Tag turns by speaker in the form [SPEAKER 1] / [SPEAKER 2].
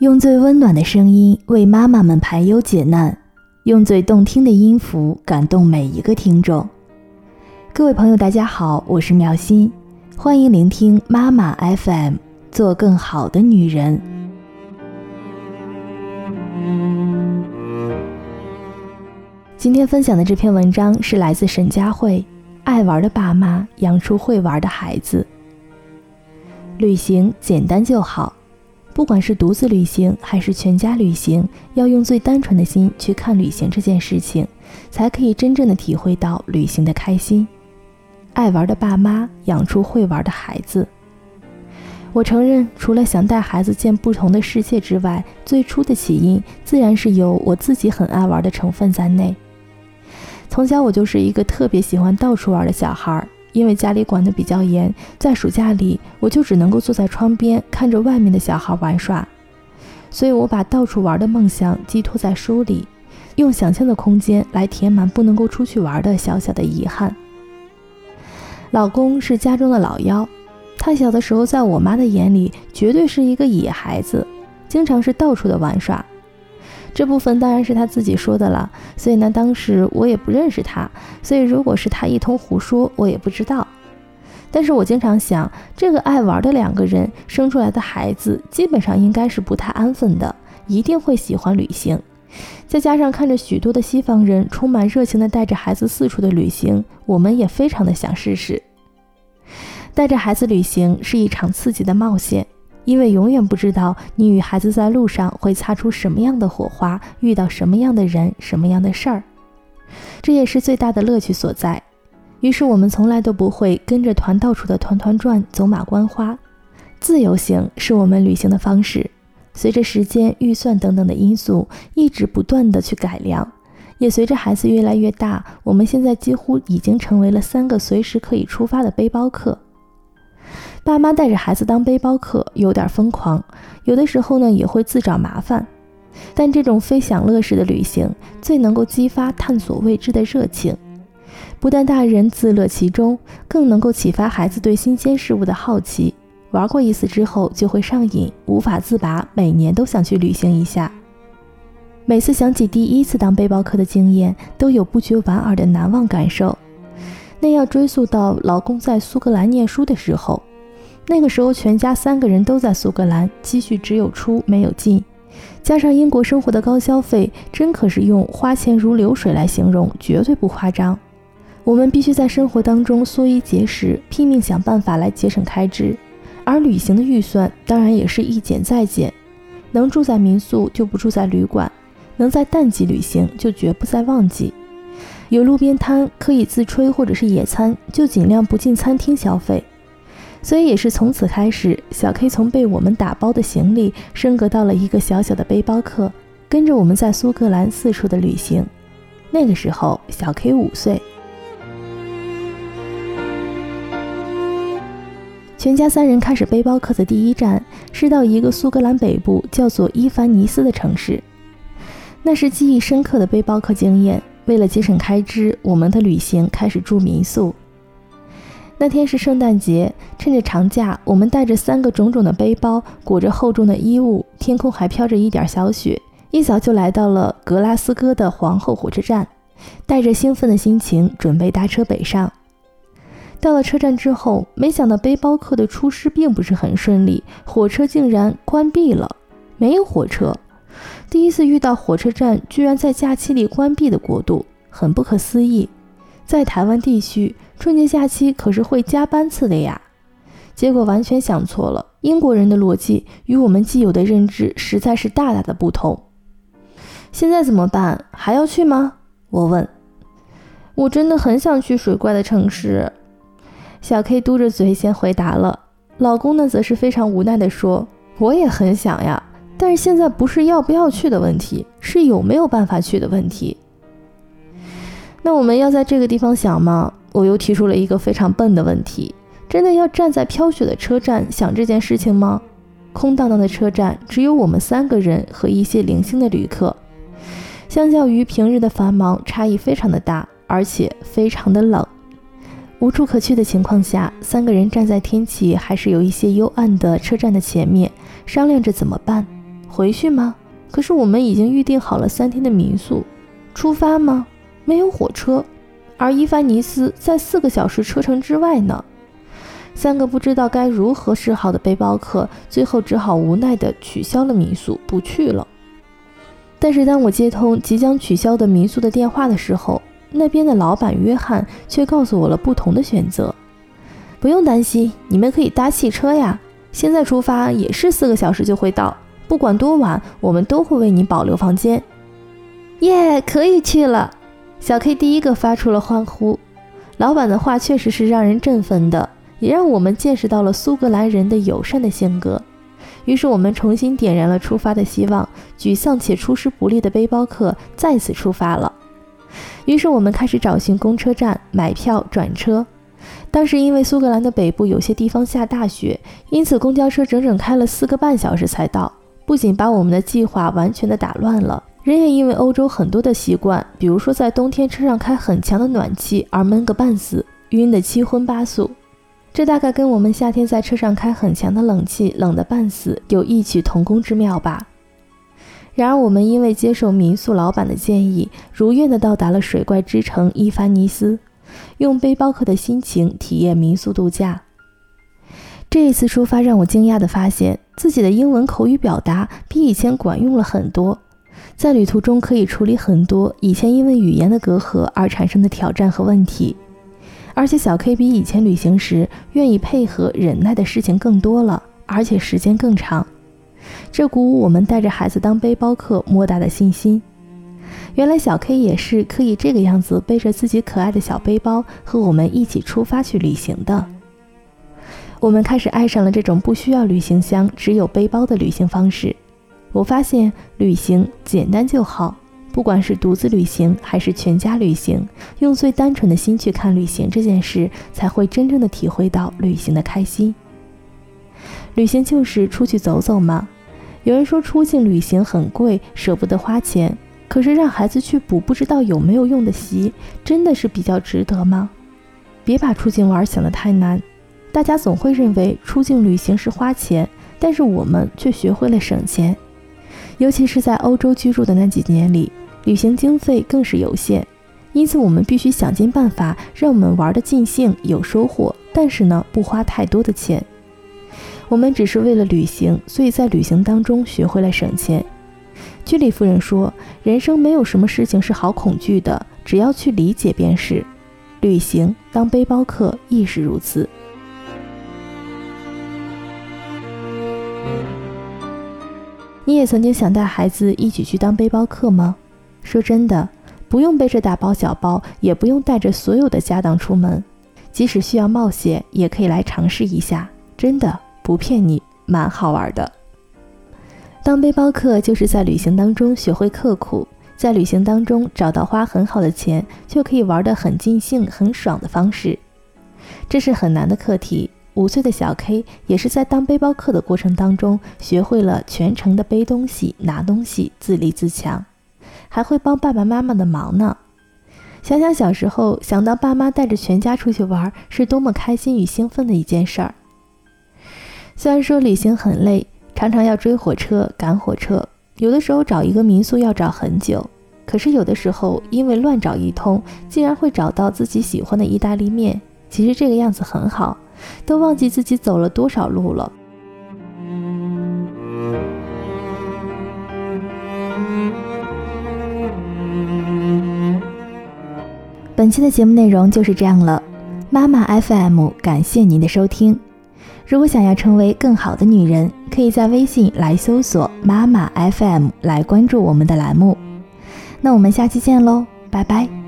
[SPEAKER 1] 用最温暖的声音为妈妈们排忧解难，用最动听的音符感动每一个听众。各位朋友，大家好，我是妙心，欢迎聆听妈妈 FM，做更好的女人。今天分享的这篇文章是来自沈佳慧，《爱玩的爸妈养出会玩的孩子》。旅行简单就好。不管是独自旅行还是全家旅行，要用最单纯的心去看旅行这件事情，才可以真正的体会到旅行的开心。爱玩的爸妈养出会玩的孩子。我承认，除了想带孩子见不同的世界之外，最初的起因自然是有我自己很爱玩的成分在内。从小我就是一个特别喜欢到处玩的小孩。因为家里管得比较严，在暑假里我就只能够坐在窗边看着外面的小孩玩耍，所以我把到处玩的梦想寄托在书里，用想象的空间来填满不能够出去玩的小小的遗憾。老公是家中的老幺，他小的时候在我妈的眼里绝对是一个野孩子，经常是到处的玩耍。这部分当然是他自己说的了，所以呢，当时我也不认识他，所以如果是他一通胡说，我也不知道。但是我经常想，这个爱玩的两个人生出来的孩子，基本上应该是不太安分的，一定会喜欢旅行。再加上看着许多的西方人充满热情的带着孩子四处的旅行，我们也非常的想试试。带着孩子旅行是一场刺激的冒险。因为永远不知道你与孩子在路上会擦出什么样的火花，遇到什么样的人，什么样的事儿，这也是最大的乐趣所在。于是我们从来都不会跟着团到处的团团转，走马观花。自由行是我们旅行的方式，随着时间、预算等等的因素，一直不断的去改良。也随着孩子越来越大，我们现在几乎已经成为了三个随时可以出发的背包客。爸妈带着孩子当背包客有点疯狂，有的时候呢也会自找麻烦。但这种非享乐式的旅行最能够激发探索未知的热情，不但大人自乐其中，更能够启发孩子对新鲜事物的好奇。玩过一次之后就会上瘾，无法自拔，每年都想去旅行一下。每次想起第一次当背包客的经验，都有不觉莞尔的难忘感受。那要追溯到老公在苏格兰念书的时候。那个时候，全家三个人都在苏格兰，积蓄只有出没有进，加上英国生活的高消费，真可是用花钱如流水来形容，绝对不夸张。我们必须在生活当中缩衣节食，拼命想办法来节省开支，而旅行的预算当然也是一减再减，能住在民宿就不住在旅馆，能在淡季旅行就绝不在旺季，有路边摊可以自吹或者是野餐，就尽量不进餐厅消费。所以也是从此开始，小 K 从被我们打包的行李升格到了一个小小的背包客，跟着我们在苏格兰四处的旅行。那个时候，小 K 五岁。全家三人开始背包客的第一站是到一个苏格兰北部叫做伊凡尼斯的城市，那是记忆深刻的背包客经验。为了节省开支，我们的旅行开始住民宿。那天是圣诞节，趁着长假，我们带着三个种种的背包，裹着厚重的衣物，天空还飘着一点小雪，一早就来到了格拉斯哥的皇后火车站，带着兴奋的心情准备搭车北上。到了车站之后，没想到背包客的出师并不是很顺利，火车竟然关闭了，没有火车。第一次遇到火车站居然在假期里关闭的国度，很不可思议。在台湾地区，春节假期可是会加班次的呀。结果完全想错了，英国人的逻辑与我们既有的认知实在是大大的不同。现在怎么办？还要去吗？我问。我真的很想去水怪的城市。小 K 嘟着嘴先回答了。老公呢，则是非常无奈地说：“我也很想呀，但是现在不是要不要去的问题，是有没有办法去的问题。”那我们要在这个地方想吗？我又提出了一个非常笨的问题：真的要站在飘雪的车站想这件事情吗？空荡荡的车站，只有我们三个人和一些零星的旅客。相较于平日的繁忙，差异非常的大，而且非常的冷。无处可去的情况下，三个人站在天气还是有一些幽暗的车站的前面，商量着怎么办。回去吗？可是我们已经预定好了三天的民宿。出发吗？没有火车，而伊凡尼斯在四个小时车程之外呢。三个不知道该如何是好的背包客，最后只好无奈地取消了民宿，不去了。但是当我接通即将取消的民宿的电话的时候，那边的老板约翰却告诉我了不同的选择。不用担心，你们可以搭汽车呀，现在出发也是四个小时就会到，不管多晚，我们都会为你保留房间。耶，可以去了！小 K 第一个发出了欢呼。老板的话确实是让人振奋的。也让我们见识到了苏格兰人的友善的性格，于是我们重新点燃了出发的希望。沮丧且出师不利的背包客再次出发了。于是我们开始找寻公车站买票转车。当时因为苏格兰的北部有些地方下大雪，因此公交车整整开了四个半小时才到，不仅把我们的计划完全的打乱了，人也因为欧洲很多的习惯，比如说在冬天车上开很强的暖气而闷个半死，晕得七荤八素。这大概跟我们夏天在车上开很强的冷气，冷得半死，有异曲同工之妙吧。然而，我们因为接受民宿老板的建议，如愿的到达了水怪之城伊凡尼斯，用背包客的心情体验民宿度假。这一次出发让我惊讶的发现，自己的英文口语表达比以前管用了很多，在旅途中可以处理很多以前因为语言的隔阂而产生的挑战和问题。而且小 K 比以前旅行时愿意配合、忍耐的事情更多了，而且时间更长，这鼓舞我们带着孩子当背包客莫大的信心。原来小 K 也是可以这个样子背着自己可爱的小背包和我们一起出发去旅行的。我们开始爱上了这种不需要旅行箱、只有背包的旅行方式。我发现旅行简单就好。不管是独自旅行还是全家旅行，用最单纯的心去看旅行这件事，才会真正的体会到旅行的开心。旅行就是出去走走嘛。有人说出境旅行很贵，舍不得花钱，可是让孩子去补不知道有没有用的习，真的是比较值得吗？别把出境玩想得太难。大家总会认为出境旅行是花钱，但是我们却学会了省钱，尤其是在欧洲居住的那几年里。旅行经费更是有限，因此我们必须想尽办法让我们玩得尽兴、有收获，但是呢，不花太多的钱。我们只是为了旅行，所以在旅行当中学会了省钱。居里夫人说：“人生没有什么事情是好恐惧的，只要去理解便是。”旅行当背包客亦是如此。你也曾经想带孩子一起去当背包客吗？说真的，不用背着大包小包，也不用带着所有的家当出门，即使需要冒险，也可以来尝试一下。真的不骗你，蛮好玩的。当背包客就是在旅行当中学会刻苦，在旅行当中找到花很好的钱就可以玩得很尽兴、很爽的方式。这是很难的课题。五岁的小 K 也是在当背包客的过程当中学会了全程的背东西、拿东西，自立自强。还会帮爸爸妈妈的忙呢。想想小时候，想到爸妈带着全家出去玩，是多么开心与兴奋的一件事儿。虽然说旅行很累，常常要追火车、赶火车，有的时候找一个民宿要找很久，可是有的时候因为乱找一通，竟然会找到自己喜欢的意大利面。其实这个样子很好，都忘记自己走了多少路了。本期的节目内容就是这样了，妈妈 FM 感谢您的收听。如果想要成为更好的女人，可以在微信来搜索妈妈 FM 来关注我们的栏目。那我们下期见喽，拜拜。